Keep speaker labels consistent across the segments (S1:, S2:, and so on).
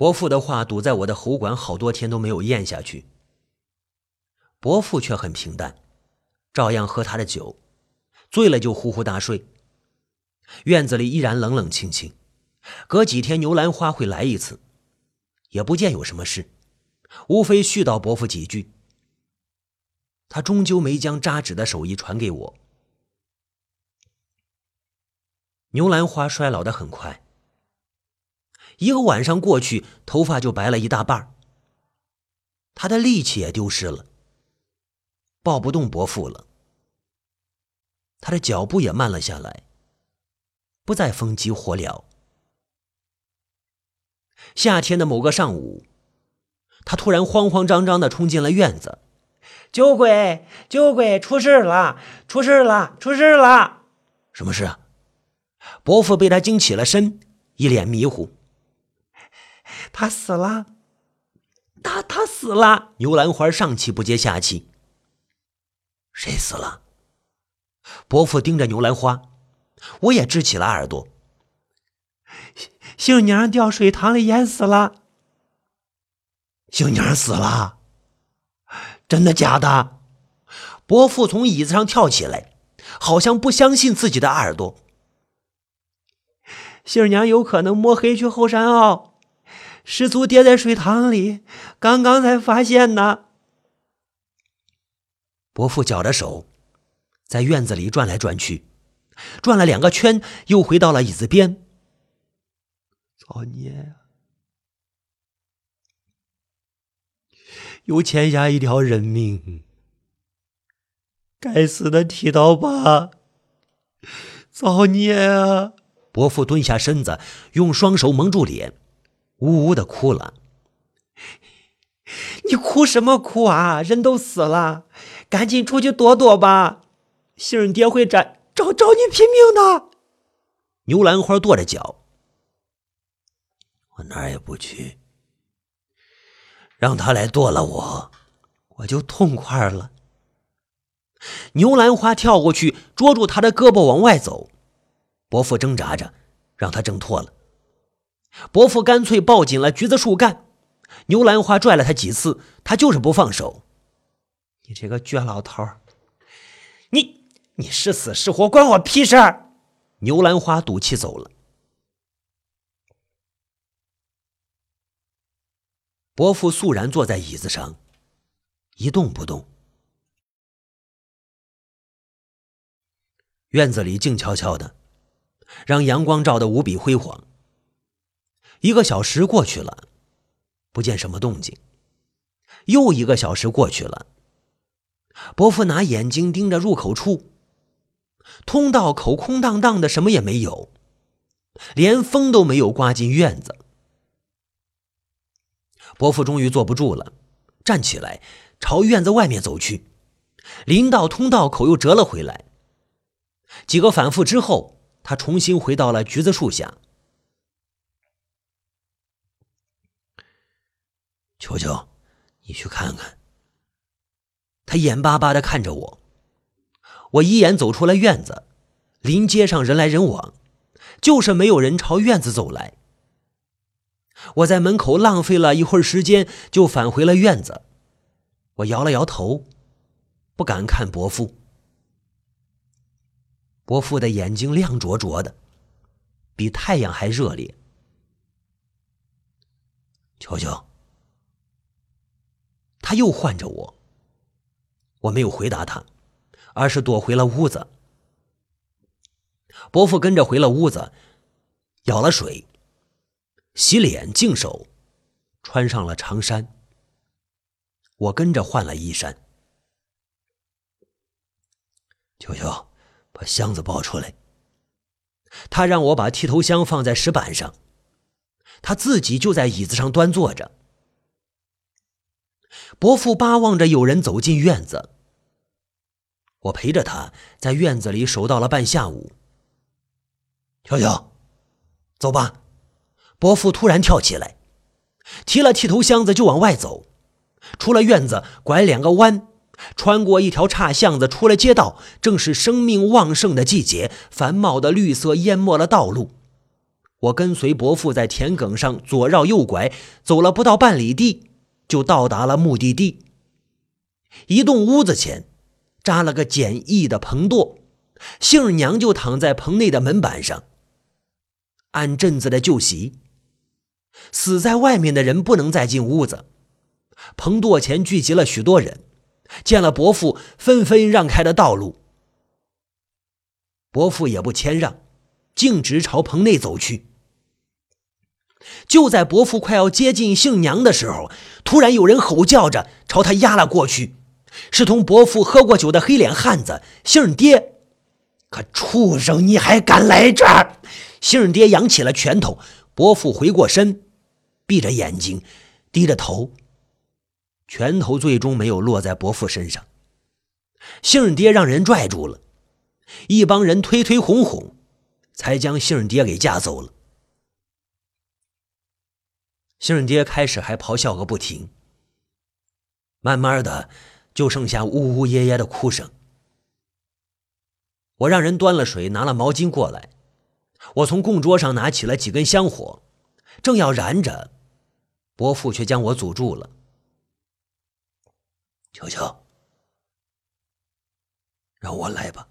S1: 伯父的话堵在我的喉管，好多天都没有咽下去。伯父却很平淡，照样喝他的酒，醉了就呼呼大睡。院子里依然冷冷清清，隔几天牛兰花会来一次，也不见有什么事，无非絮叨伯父几句。他终究没将扎纸的手艺传给我。牛兰花衰老的很快，一个晚上过去，头发就白了一大半他的力气也丢失了。抱不动伯父了，他的脚步也慢了下来，不再风急火燎。夏天的某个上午，他突然慌慌张张的冲进了院子：“
S2: 酒鬼，酒鬼，出事了！出事了！出事了！”
S1: 什么事啊？伯父被他惊起了身，一脸迷糊。
S2: 他死了，他他死了！
S1: 牛兰花上气不接下气。谁死了？伯父盯着牛兰花，我也支起了耳朵。
S2: 杏娘掉水塘里淹死了。
S1: 杏娘死了？真的假的？伯父从椅子上跳起来，好像不相信自己的耳朵。
S2: 杏娘有可能摸黑去后山坳，失足跌在水塘里，刚刚才发现呢。
S1: 伯父绞着手，在院子里转来转去，转了两个圈，又回到了椅子边。
S2: 造孽！又欠下一条人命。该死的剃刀疤！造孽啊！
S1: 伯父蹲下身子，用双手蒙住脸，呜呜的哭了。
S2: 你哭什么哭啊？人都死了，赶紧出去躲躲吧！杏儿爹会找找找你拼命的。
S1: 牛兰花跺着脚，我哪儿也不去，让他来剁了我，我就痛快了。牛兰花跳过去捉住他的胳膊往外走，伯父挣扎着让他挣脱了，伯父干脆抱紧了橘子树干。牛兰花拽了他几次，他就是不放手。
S2: 你这个倔老头你你是死是活关我屁事儿！
S1: 牛兰花赌气走了。伯父肃然坐在椅子上，一动不动。院子里静悄悄的，让阳光照得无比辉煌。一个小时过去了。不见什么动静，又一个小时过去了。伯父拿眼睛盯着入口处，通道口空荡荡的，什么也没有，连风都没有刮进院子。伯父终于坐不住了，站起来朝院子外面走去，临到通道口又折了回来。几个反复之后，他重新回到了橘子树下。球球，你去看看。他眼巴巴的看着我，我一眼走出了院子。临街上人来人往，就是没有人朝院子走来。我在门口浪费了一会儿时间，就返回了院子。我摇了摇头，不敢看伯父。伯父的眼睛亮灼灼的，比太阳还热烈。球球。他又唤着我，我没有回答他，而是躲回了屋子。伯父跟着回了屋子，舀了水，洗脸净手，穿上了长衫。我跟着换了衣衫。球球，把箱子抱出来。他让我把剃头箱放在石板上，他自己就在椅子上端坐着。伯父巴望着有人走进院子，我陪着他在院子里守到了半下午。乔乔，走吧！伯父突然跳起来，提了剃头箱子就往外走。出了院子，拐两个弯，穿过一条岔巷子，出了街道。正是生命旺盛的季节，繁茂的绿色淹没了道路。我跟随伯父在田埂上左绕右拐，走了不到半里地，就到达了目的地。一栋屋子前扎了个简易的棚垛，杏儿娘就躺在棚内的门板上。按镇子的旧习，死在外面的人不能再进屋子。棚垛前聚集了许多人，见了伯父，纷纷让开了道路。伯父也不谦让，径直朝棚内走去。就在伯父快要接近杏娘的时候，突然有人吼叫着朝他压了过去，是同伯父喝过酒的黑脸汉子杏爹。可畜生，你还敢来这儿！杏爹扬起了拳头，伯父回过身，闭着眼睛，低着头。拳头最终没有落在伯父身上，杏爹让人拽住了，一帮人推推哄哄，才将杏爹给架走了。杏爹开始还咆哮个不停，慢慢的就剩下呜呜咽咽的哭声。我让人端了水，拿了毛巾过来，我从供桌上拿起了几根香火，正要燃着，伯父却将我阻住了。
S2: 求求，让我来吧。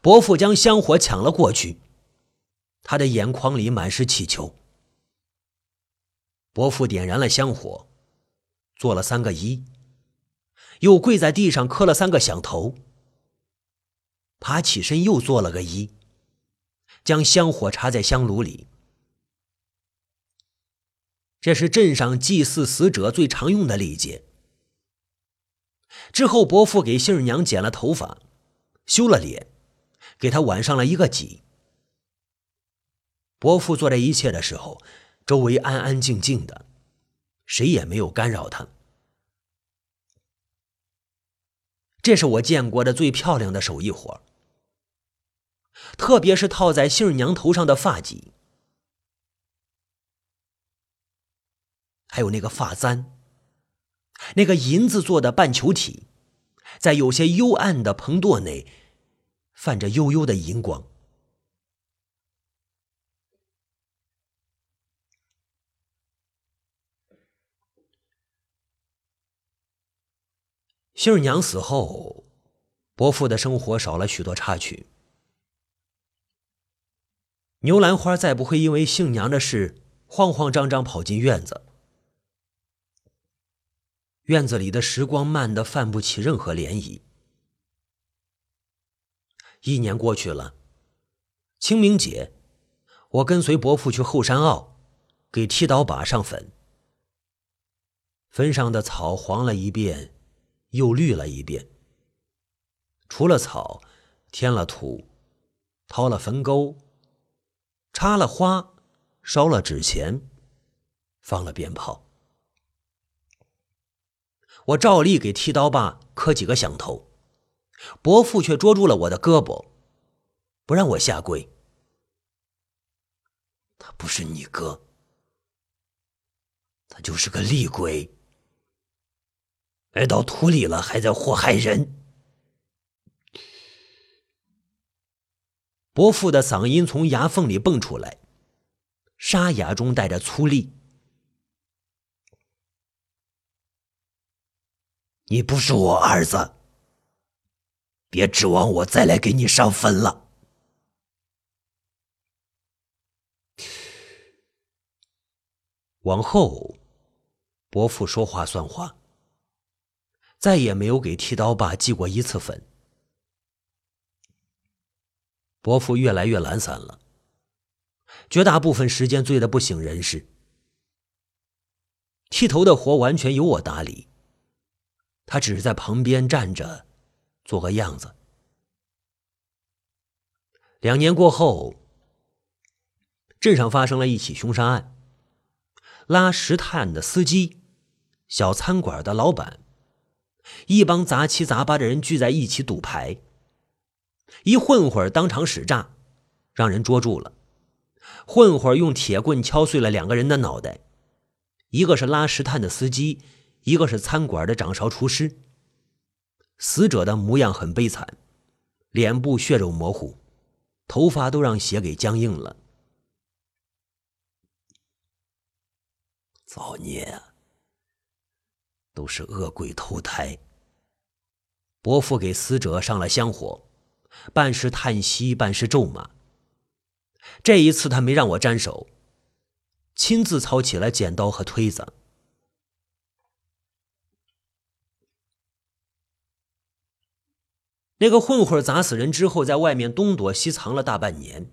S1: 伯父将香火抢了过去，他的眼眶里满是乞求。伯父点燃了香火，做了三个揖，又跪在地上磕了三个响头，爬起身又做了个揖，将香火插在香炉里。这是镇上祭祀死者最常用的礼节。之后，伯父给杏儿娘剪了头发，修了脸，给她挽上了一个髻。伯父做这一切的时候，周围安安静静的，谁也没有干扰他。这是我见过的最漂亮的手艺活，特别是套在杏儿娘头上的发髻，还有那个发簪。那个银子做的半球体，在有些幽暗的棚垛内，泛着幽幽的银光。杏儿娘死后，伯父的生活少了许多插曲。牛兰花再不会因为杏娘的事慌慌张张跑进院子。院子里的时光慢得泛不起任何涟漪。一年过去了，清明节，我跟随伯父去后山坳，给剃刀把上坟。坟上的草黄了一遍，又绿了一遍。除了草，添了土，掏了坟沟，插了花，烧了纸钱，放了鞭炮。我照例给剃刀爸磕几个响头，伯父却捉住了我的胳膊，不让我下跪。
S2: 他不是你哥，他就是个厉鬼，埋到土里了还在祸害人。
S1: 伯父的嗓音从牙缝里蹦出来，沙哑中带着粗粝。
S2: 你不是我儿子，别指望我再来给你上坟了。
S1: 往后，伯父说话算话，再也没有给剃刀爸寄过一次粉。伯父越来越懒散了，绝大部分时间醉得不省人事。剃头的活完全由我打理。他只是在旁边站着，做个样子。两年过后，镇上发生了一起凶杀案。拉石炭的司机、小餐馆的老板，一帮杂七杂八的人聚在一起赌牌，一混混儿当场使诈，让人捉住了。混混儿用铁棍敲碎了两个人的脑袋，一个是拉石炭的司机，一个是餐馆的掌勺厨师。死者的模样很悲惨，脸部血肉模糊，头发都让血给僵硬了。造孽！都是恶鬼投胎。伯父给死者上了香火，半是叹息，半是咒骂。这一次他没让我沾手，亲自操起了剪刀和推子。那个混混砸死人之后，在外面东躲西藏了大半年。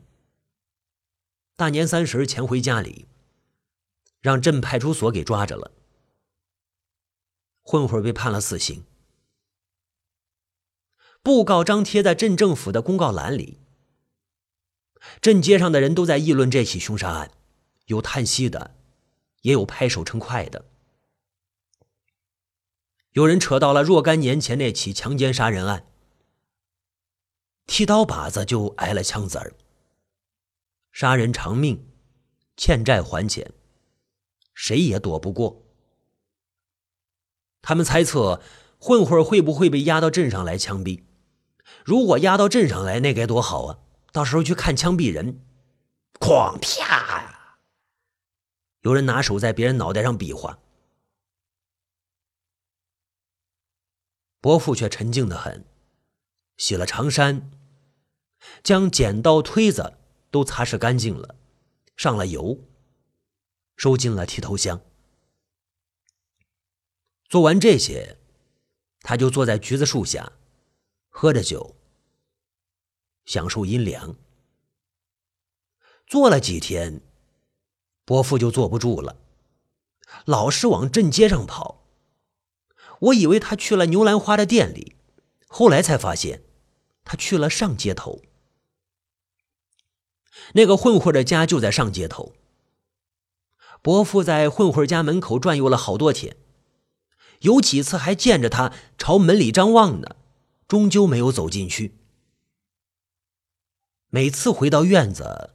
S1: 大年三十前回家里，让镇派出所给抓着了。混混被判了死刑，布告张贴在镇政府的公告栏里。镇街上的人都在议论这起凶杀案，有叹息的，也有拍手称快的。有人扯到了若干年前那起强奸杀人案。剃刀把子就挨了枪子儿。杀人偿命，欠债还钱，谁也躲不过。他们猜测混混会不会被押到镇上来枪毙？如果押到镇上来，那该多好啊！到时候去看枪毙人，哐啪！有人拿手在别人脑袋上比划。伯父却沉静的很。洗了长衫，将剪刀、推子都擦拭干净了，上了油，收进了剃头箱。做完这些，他就坐在橘子树下，喝着酒，享受阴凉。坐了几天，伯父就坐不住了，老是往镇街上跑。我以为他去了牛兰花的店里。后来才发现，他去了上街头。那个混混的家就在上街头。伯父在混混家门口转悠了好多天，有几次还见着他朝门里张望呢，终究没有走进去。每次回到院子，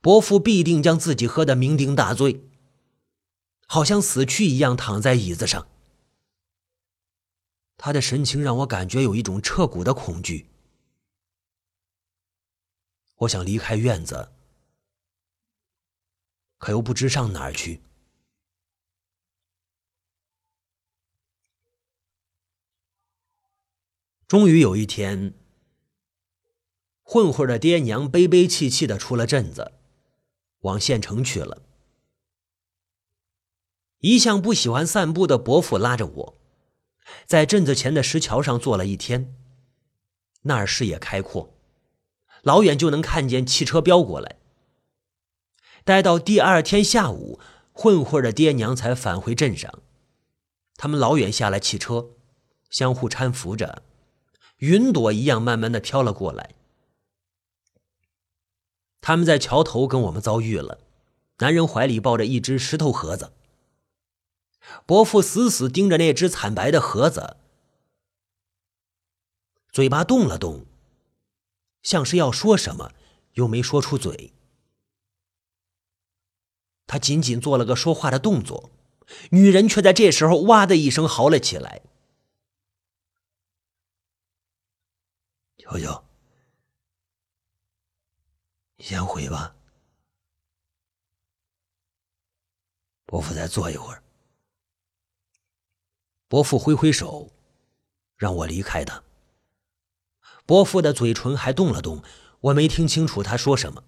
S1: 伯父必定将自己喝得酩酊大醉，好像死去一样躺在椅子上。他的神情让我感觉有一种彻骨的恐惧。我想离开院子，可又不知上哪儿去。终于有一天，混混的爹娘悲悲戚戚的出了镇子，往县城去了。一向不喜欢散步的伯父拉着我。在镇子前的石桥上坐了一天，那儿视野开阔，老远就能看见汽车飙过来。待到第二天下午，混混的爹娘才返回镇上，他们老远下了汽车，相互搀扶着，云朵一样慢慢的飘了过来。他们在桥头跟我们遭遇了，男人怀里抱着一只石头盒子。伯父死死盯着那只惨白的盒子，嘴巴动了动，像是要说什么，又没说出嘴。他仅仅做了个说话的动作，女人却在这时候哇的一声嚎了起来：“舅舅，先回吧，伯父再坐一会儿。”伯父挥挥手，让我离开他。伯父的嘴唇还动了动，我没听清楚他说什么。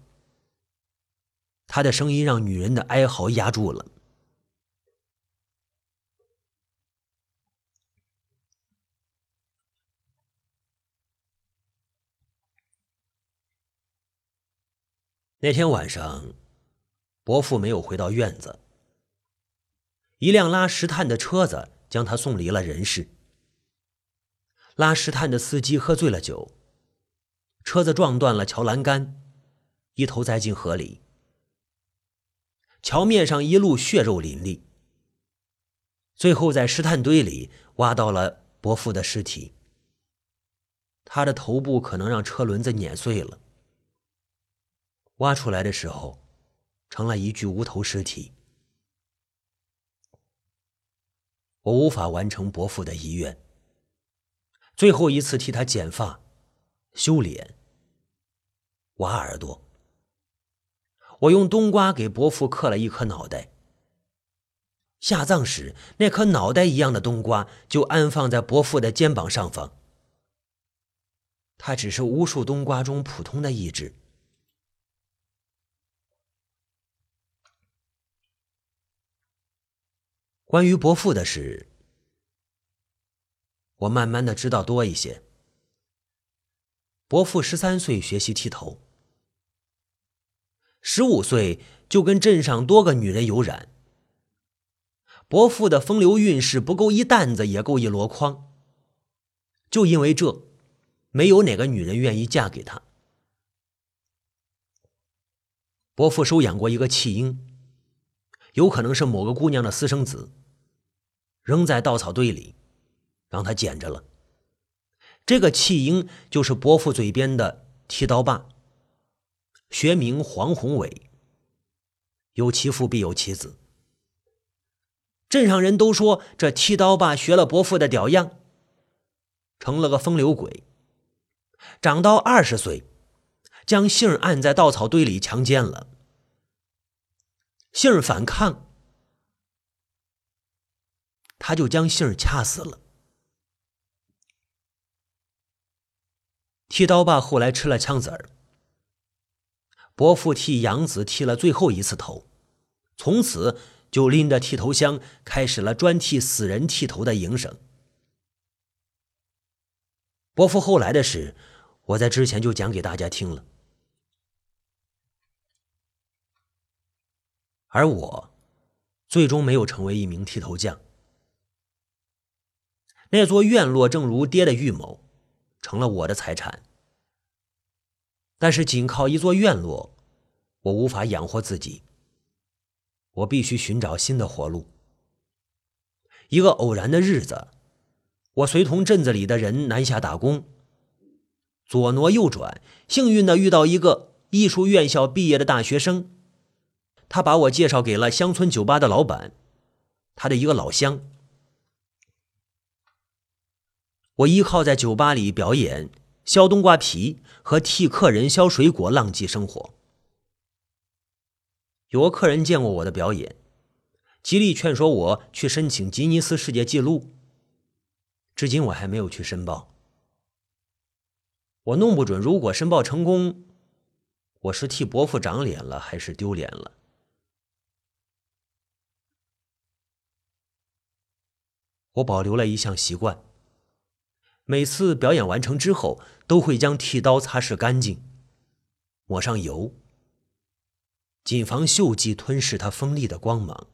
S1: 他的声音让女人的哀嚎压住了。那天晚上，伯父没有回到院子。一辆拉石炭的车子。将他送离了人世。拉石炭的司机喝醉了酒，车子撞断了桥栏杆，一头栽进河里。桥面上一路血肉淋漓，最后在石炭堆里挖到了伯父的尸体。他的头部可能让车轮子碾碎了。挖出来的时候，成了一具无头尸体。我无法完成伯父的遗愿。最后一次替他剪发、修脸、挖耳朵。我用冬瓜给伯父刻了一颗脑袋。下葬时，那颗脑袋一样的冬瓜就安放在伯父的肩膀上方。它只是无数冬瓜中普通的一只。关于伯父的事，我慢慢的知道多一些。伯父十三岁学习剃头，十五岁就跟镇上多个女人有染。伯父的风流韵事不够一担子，也够一箩筐。就因为这，没有哪个女人愿意嫁给他。伯父收养过一个弃婴，有可能是某个姑娘的私生子，扔在稻草堆里，让他捡着了。这个弃婴就是伯父嘴边的剃刀爸，学名黄宏伟。有其父必有其子。镇上人都说这剃刀爸学了伯父的屌样，成了个风流鬼。长到二十岁，将杏按在稻草堆里强奸了。杏儿反抗，他就将杏儿掐死了。剃刀爸后来吃了枪子儿，伯父替养子剃了最后一次头，从此。就拎着剃头箱，开始了专替死人剃头的营生。伯父后来的事，我在之前就讲给大家听了。而我，最终没有成为一名剃头匠。那座院落正如爹的预谋，成了我的财产。但是，仅靠一座院落，我无法养活自己。我必须寻找新的活路。一个偶然的日子，我随同镇子里的人南下打工，左挪右转，幸运的遇到一个艺术院校毕业的大学生，他把我介绍给了乡村酒吧的老板，他的一个老乡。我依靠在酒吧里表演削冬瓜皮和替客人削水果，浪迹生活。有个客人见过我的表演，极力劝说我去申请吉尼斯世界纪录。至今我还没有去申报。我弄不准，如果申报成功，我是替伯父长脸了，还是丢脸了？我保留了一项习惯：每次表演完成之后，都会将剃刀擦拭干净，抹上油。谨防锈迹吞噬它锋利的光芒。